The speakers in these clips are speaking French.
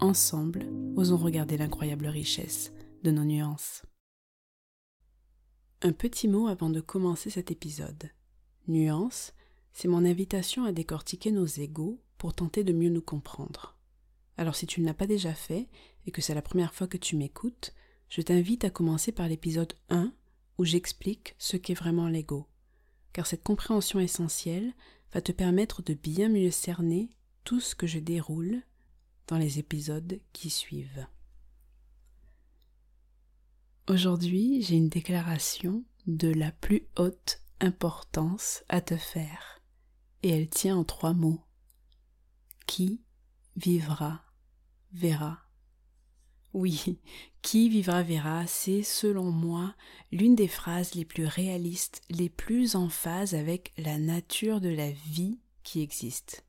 Ensemble, osons regarder l'incroyable richesse de nos nuances. Un petit mot avant de commencer cet épisode. Nuance, c'est mon invitation à décortiquer nos égaux pour tenter de mieux nous comprendre. Alors si tu ne l'as pas déjà fait et que c'est la première fois que tu m'écoutes, je t'invite à commencer par l'épisode 1 où j'explique ce qu'est vraiment l'ego. Car cette compréhension essentielle va te permettre de bien mieux cerner tout ce que je déroule dans les épisodes qui suivent. Aujourd'hui, j'ai une déclaration de la plus haute importance à te faire, et elle tient en trois mots. Qui vivra verra. Oui, qui vivra verra, c'est selon moi l'une des phrases les plus réalistes, les plus en phase avec la nature de la vie qui existe.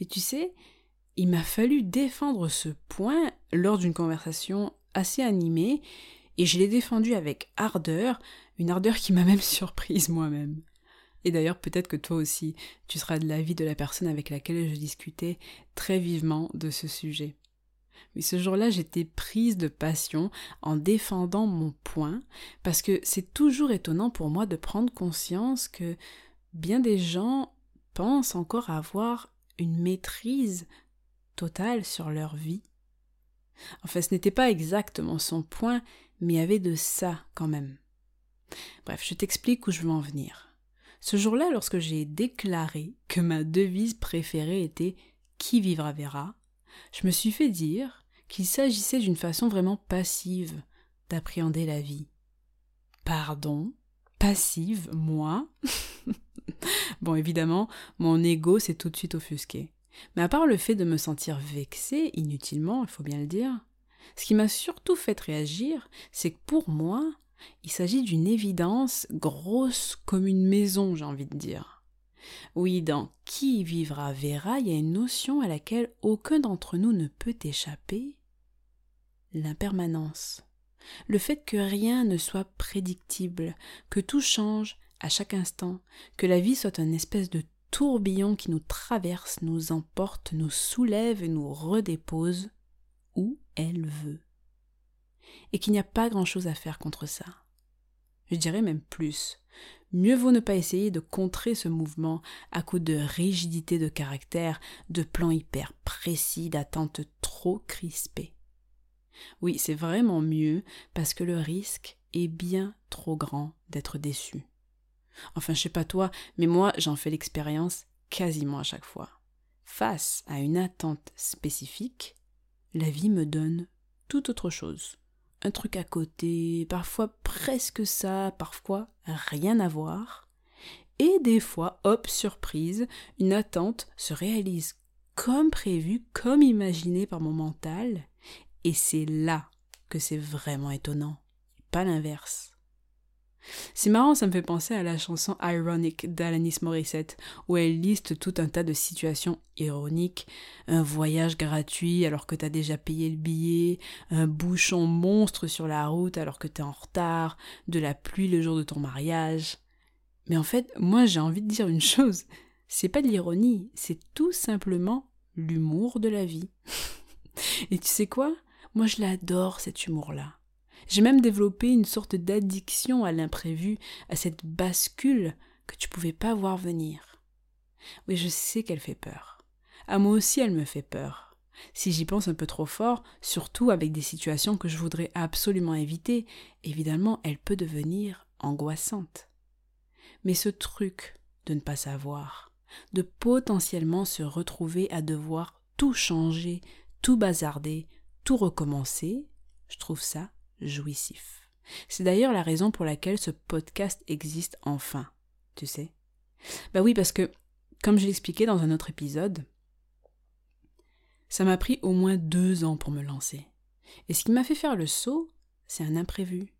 Mais tu sais, il m'a fallu défendre ce point lors d'une conversation assez animée, et je l'ai défendu avec ardeur, une ardeur qui m'a même surprise moi-même. Et d'ailleurs, peut-être que toi aussi, tu seras de l'avis de la personne avec laquelle je discutais très vivement de ce sujet. Mais ce jour-là, j'étais prise de passion en défendant mon point, parce que c'est toujours étonnant pour moi de prendre conscience que bien des gens pensent encore avoir une maîtrise sur leur vie. Enfin, ce n'était pas exactement son point, mais il y avait de ça quand même. Bref, je t'explique où je veux en venir. Ce jour-là, lorsque j'ai déclaré que ma devise préférée était Qui vivra verra, je me suis fait dire qu'il s'agissait d'une façon vraiment passive d'appréhender la vie. Pardon? Passive, moi? Bon, évidemment, mon ego s'est tout de suite offusqué. Mais à part le fait de me sentir vexée inutilement, il faut bien le dire, ce qui m'a surtout fait réagir, c'est que pour moi, il s'agit d'une évidence grosse comme une maison, j'ai envie de dire. Oui, dans qui vivra verra, il y a une notion à laquelle aucun d'entre nous ne peut échapper l'impermanence. Le fait que rien ne soit prédictible, que tout change à chaque instant, que la vie soit une espèce de tourbillon qui nous traverse, nous emporte, nous soulève et nous redépose où elle veut. Et qu'il n'y a pas grand-chose à faire contre ça. Je dirais même plus. Mieux vaut ne pas essayer de contrer ce mouvement à coup de rigidité de caractère, de plans hyper précis, d'attentes trop crispées. Oui, c'est vraiment mieux parce que le risque est bien trop grand d'être déçu. Enfin, je sais pas toi, mais moi, j'en fais l'expérience quasiment à chaque fois. Face à une attente spécifique, la vie me donne tout autre chose. Un truc à côté, parfois presque ça, parfois rien à voir. Et des fois, hop, surprise, une attente se réalise comme prévu, comme imaginé par mon mental, et c'est là que c'est vraiment étonnant, pas l'inverse. C'est marrant, ça me fait penser à la chanson Ironic d'Alanis Morissette, où elle liste tout un tas de situations ironiques, un voyage gratuit alors que t'as déjà payé le billet, un bouchon monstre sur la route alors que t'es en retard, de la pluie le jour de ton mariage. Mais en fait, moi j'ai envie de dire une chose, c'est pas de l'ironie, c'est tout simplement l'humour de la vie. Et tu sais quoi? Moi je l'adore cet humour-là. J'ai même développé une sorte d'addiction à l'imprévu, à cette bascule que tu pouvais pas voir venir. Oui, je sais qu'elle fait peur. À moi aussi, elle me fait peur. Si j'y pense un peu trop fort, surtout avec des situations que je voudrais absolument éviter, évidemment, elle peut devenir angoissante. Mais ce truc de ne pas savoir, de potentiellement se retrouver à devoir tout changer, tout bazarder, tout recommencer, je trouve ça jouissif. C'est d'ailleurs la raison pour laquelle ce podcast existe enfin, tu sais. Bah oui, parce que, comme je l'expliquais dans un autre épisode, Ça m'a pris au moins deux ans pour me lancer. Et ce qui m'a fait faire le saut, c'est un imprévu.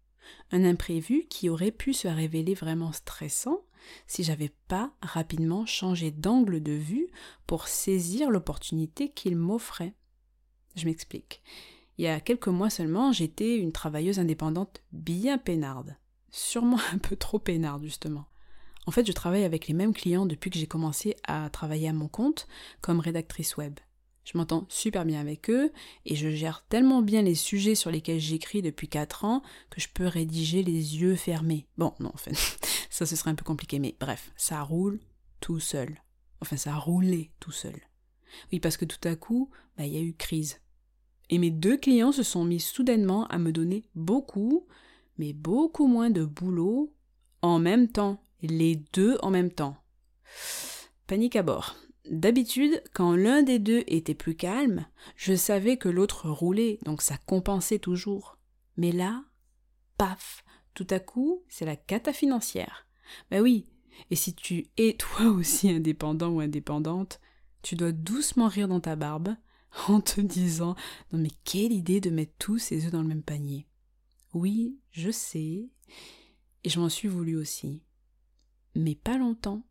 Un imprévu qui aurait pu se révéler vraiment stressant si j'avais pas rapidement changé d'angle de vue pour saisir l'opportunité qu'il m'offrait. Je m'explique. Il y a quelques mois seulement, j'étais une travailleuse indépendante bien peinarde. Sûrement un peu trop peinarde, justement. En fait, je travaille avec les mêmes clients depuis que j'ai commencé à travailler à mon compte comme rédactrice web. Je m'entends super bien avec eux et je gère tellement bien les sujets sur lesquels j'écris depuis 4 ans que je peux rédiger les yeux fermés. Bon, non, ça ce serait un peu compliqué, mais bref, ça roule tout seul. Enfin, ça a roulé tout seul. Oui, parce que tout à coup, bah, il y a eu crise. Et mes deux clients se sont mis soudainement à me donner beaucoup, mais beaucoup moins de boulot en même temps. Les deux en même temps. Panique à bord. D'habitude, quand l'un des deux était plus calme, je savais que l'autre roulait, donc ça compensait toujours. Mais là, paf, tout à coup, c'est la cata financière. Ben oui, et si tu es toi aussi indépendant ou indépendante, tu dois doucement rire dans ta barbe en te disant Non mais quelle idée de mettre tous ses œufs dans le même panier. Oui, je sais, et je m'en suis voulu aussi. Mais pas longtemps.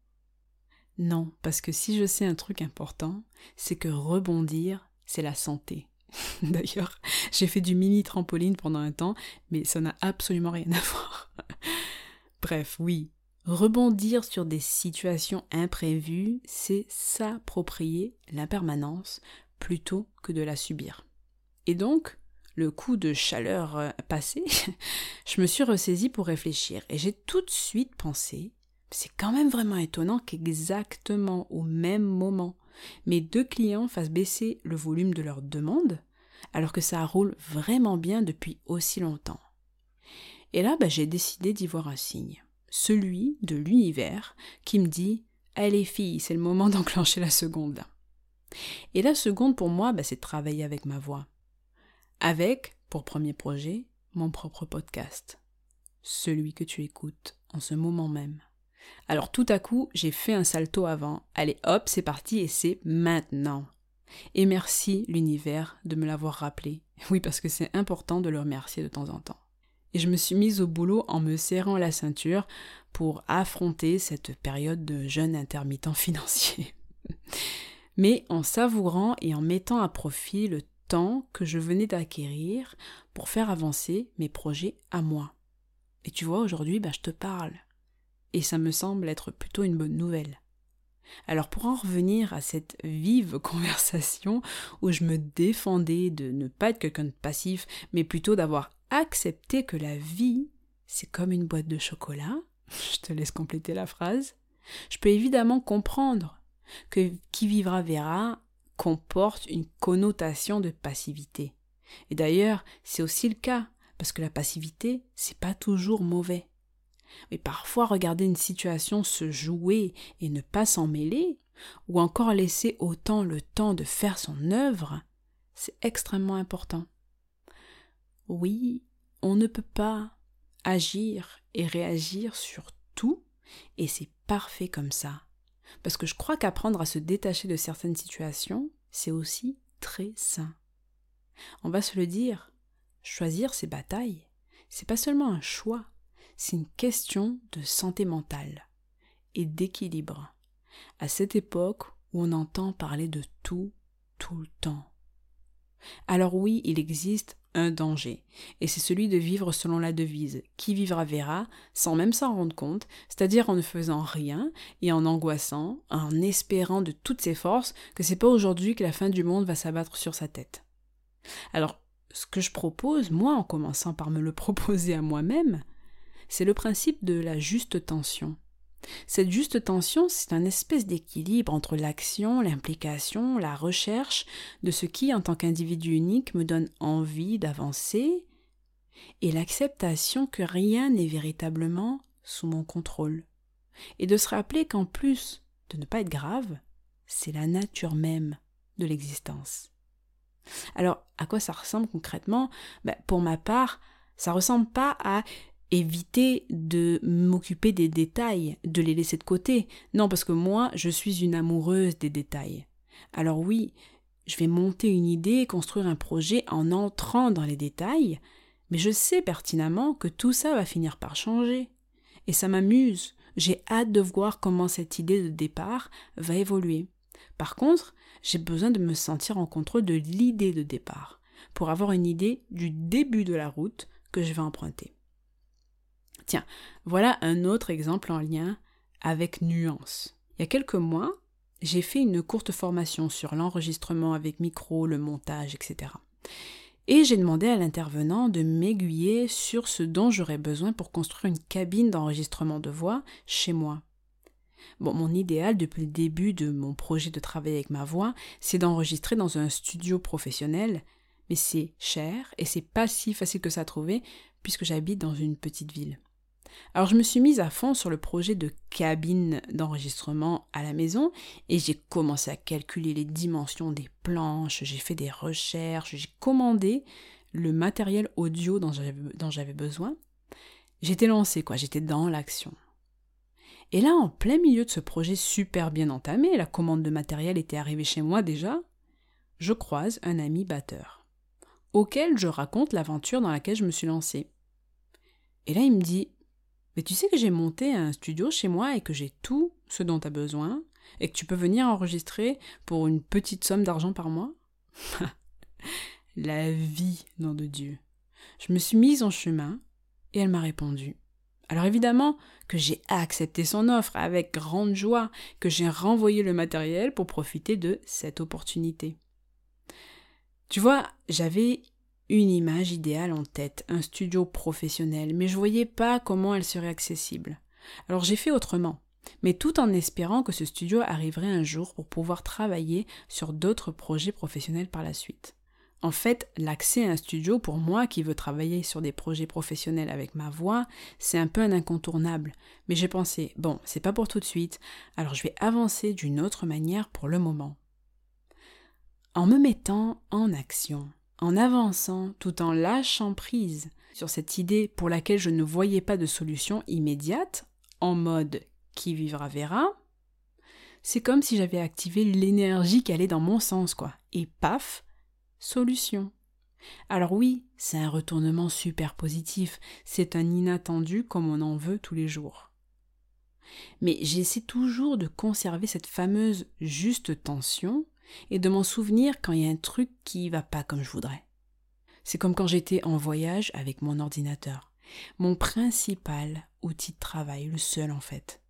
Non, parce que si je sais un truc important, c'est que rebondir, c'est la santé. D'ailleurs, j'ai fait du mini trampoline pendant un temps, mais ça n'a absolument rien à voir. Bref, oui, rebondir sur des situations imprévues, c'est s'approprier l'impermanence plutôt que de la subir. Et donc, le coup de chaleur euh, passé, je me suis ressaisie pour réfléchir et j'ai tout de suite pensé c'est quand même vraiment étonnant qu'exactement au même moment, mes deux clients fassent baisser le volume de leurs demandes, alors que ça roule vraiment bien depuis aussi longtemps. Et là, bah, j'ai décidé d'y voir un signe, celui de l'univers qui me dit Allez filles, c'est le moment d'enclencher la seconde. Et la seconde pour moi, bah, c'est travailler avec ma voix. Avec, pour premier projet, mon propre podcast. Celui que tu écoutes en ce moment même. Alors tout à coup, j'ai fait un salto avant. Allez hop, c'est parti et c'est maintenant. Et merci l'univers de me l'avoir rappelé. Oui, parce que c'est important de le remercier de temps en temps. Et je me suis mise au boulot en me serrant la ceinture pour affronter cette période de jeûne intermittent financier. Mais en savourant et en mettant à profit le temps que je venais d'acquérir pour faire avancer mes projets à moi. Et tu vois, aujourd'hui, bah, je te parle et ça me semble être plutôt une bonne nouvelle. Alors pour en revenir à cette vive conversation où je me défendais de ne pas être quelqu'un de passif, mais plutôt d'avoir accepté que la vie, c'est comme une boîte de chocolat, je te laisse compléter la phrase, je peux évidemment comprendre que qui vivra verra comporte une connotation de passivité. Et d'ailleurs, c'est aussi le cas, parce que la passivité, c'est pas toujours mauvais. Mais parfois regarder une situation se jouer et ne pas s'en mêler, ou encore laisser autant le temps de faire son œuvre, c'est extrêmement important. Oui, on ne peut pas agir et réagir sur tout, et c'est parfait comme ça. Parce que je crois qu'apprendre à se détacher de certaines situations, c'est aussi très sain. On va se le dire, choisir ses batailles, c'est pas seulement un choix, c'est une question de santé mentale et d'équilibre. À cette époque où on entend parler de tout, tout le temps. Alors oui, il existe un danger, et c'est celui de vivre selon la devise qui vivra verra, sans même s'en rendre compte, c'est-à-dire en ne faisant rien et en angoissant, en espérant de toutes ses forces que c'est pas aujourd'hui que la fin du monde va s'abattre sur sa tête. Alors, ce que je propose, moi en commençant par me le proposer à moi-même, c'est le principe de la juste tension. Cette juste tension, c'est un espèce d'équilibre entre l'action, l'implication, la recherche de ce qui, en tant qu'individu unique, me donne envie d'avancer, et l'acceptation que rien n'est véritablement sous mon contrôle. Et de se rappeler qu'en plus de ne pas être grave, c'est la nature même de l'existence. Alors, à quoi ça ressemble concrètement? Ben, Pour ma part, ça ressemble pas à éviter de m'occuper des détails, de les laisser de côté. Non, parce que moi, je suis une amoureuse des détails. Alors oui, je vais monter une idée construire un projet en entrant dans les détails, mais je sais pertinemment que tout ça va finir par changer. Et ça m'amuse. J'ai hâte de voir comment cette idée de départ va évoluer. Par contre, j'ai besoin de me sentir en contrôle de l'idée de départ, pour avoir une idée du début de la route que je vais emprunter. Tiens, voilà un autre exemple en lien avec nuance. Il y a quelques mois, j'ai fait une courte formation sur l'enregistrement avec micro, le montage, etc. Et j'ai demandé à l'intervenant de m'aiguiller sur ce dont j'aurais besoin pour construire une cabine d'enregistrement de voix chez moi. Bon, mon idéal depuis le début de mon projet de travail avec ma voix, c'est d'enregistrer dans un studio professionnel, mais c'est cher et c'est pas si facile que ça à trouver puisque j'habite dans une petite ville. Alors je me suis mise à fond sur le projet de cabine d'enregistrement à la maison et j'ai commencé à calculer les dimensions des planches, j'ai fait des recherches, j'ai commandé le matériel audio dont j'avais besoin. J'étais lancée quoi, j'étais dans l'action. Et là, en plein milieu de ce projet super bien entamé, la commande de matériel était arrivée chez moi déjà, je croise un ami batteur, auquel je raconte l'aventure dans laquelle je me suis lancée. Et là, il me dit mais tu sais que j'ai monté un studio chez moi et que j'ai tout ce dont tu as besoin et que tu peux venir enregistrer pour une petite somme d'argent par mois? La vie, nom de Dieu. Je me suis mise en chemin et elle m'a répondu. Alors évidemment que j'ai accepté son offre avec grande joie, que j'ai renvoyé le matériel pour profiter de cette opportunité. Tu vois, j'avais une image idéale en tête, un studio professionnel, mais je voyais pas comment elle serait accessible. Alors j'ai fait autrement, mais tout en espérant que ce studio arriverait un jour pour pouvoir travailler sur d'autres projets professionnels par la suite. En fait, l'accès à un studio pour moi qui veux travailler sur des projets professionnels avec ma voix, c'est un peu un incontournable. Mais j'ai pensé, bon, c'est pas pour tout de suite, alors je vais avancer d'une autre manière pour le moment. En me mettant en action, en avançant tout en lâchant prise sur cette idée pour laquelle je ne voyais pas de solution immédiate, en mode qui vivra verra, c'est comme si j'avais activé l'énergie qui allait dans mon sens, quoi. Et paf, solution. Alors oui, c'est un retournement super positif, c'est un inattendu comme on en veut tous les jours. Mais j'essaie toujours de conserver cette fameuse juste tension et de m'en souvenir quand il y a un truc qui va pas comme je voudrais. C'est comme quand j'étais en voyage avec mon ordinateur, mon principal outil de travail, le seul en fait.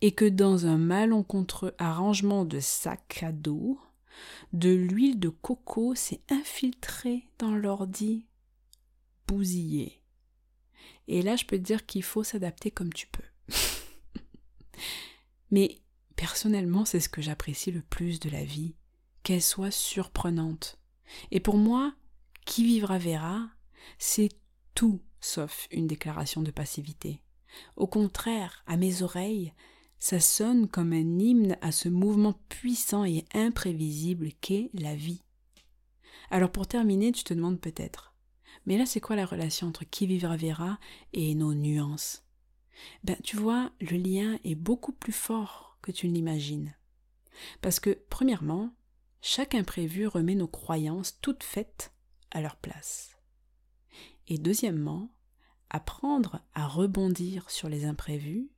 Et que dans un malencontreux arrangement de sac à dos, de l'huile de coco s'est infiltrée dans l'ordi, bousillé. Et là, je peux te dire qu'il faut s'adapter comme tu peux. Mais Personnellement, c'est ce que j'apprécie le plus de la vie, qu'elle soit surprenante. Et pour moi, qui vivra verra, c'est tout sauf une déclaration de passivité. Au contraire, à mes oreilles, ça sonne comme un hymne à ce mouvement puissant et imprévisible qu'est la vie. Alors pour terminer, tu te demandes peut-être, mais là c'est quoi la relation entre qui vivra verra et nos nuances? Ben tu vois, le lien est beaucoup plus fort que tu l'imagines. Parce que, premièrement, chaque imprévu remet nos croyances toutes faites à leur place. Et deuxièmement, apprendre à rebondir sur les imprévus,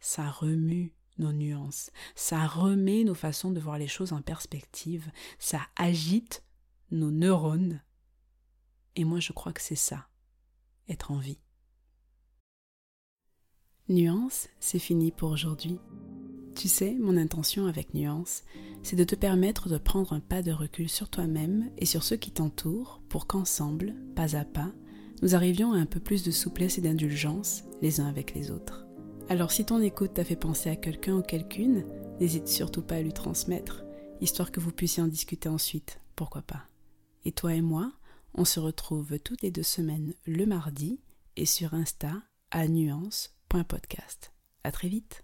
ça remue nos nuances, ça remet nos façons de voir les choses en perspective, ça agite nos neurones. Et moi je crois que c'est ça, être en vie. Nuance, c'est fini pour aujourd'hui. Tu sais, mon intention avec Nuance, c'est de te permettre de prendre un pas de recul sur toi-même et sur ceux qui t'entourent pour qu'ensemble, pas à pas, nous arrivions à un peu plus de souplesse et d'indulgence les uns avec les autres. Alors si ton écoute t'a fait penser à quelqu'un ou quelqu'une, n'hésite surtout pas à lui transmettre, histoire que vous puissiez en discuter ensuite, pourquoi pas. Et toi et moi, on se retrouve toutes les deux semaines le mardi et sur Insta à nuance.podcast. À très vite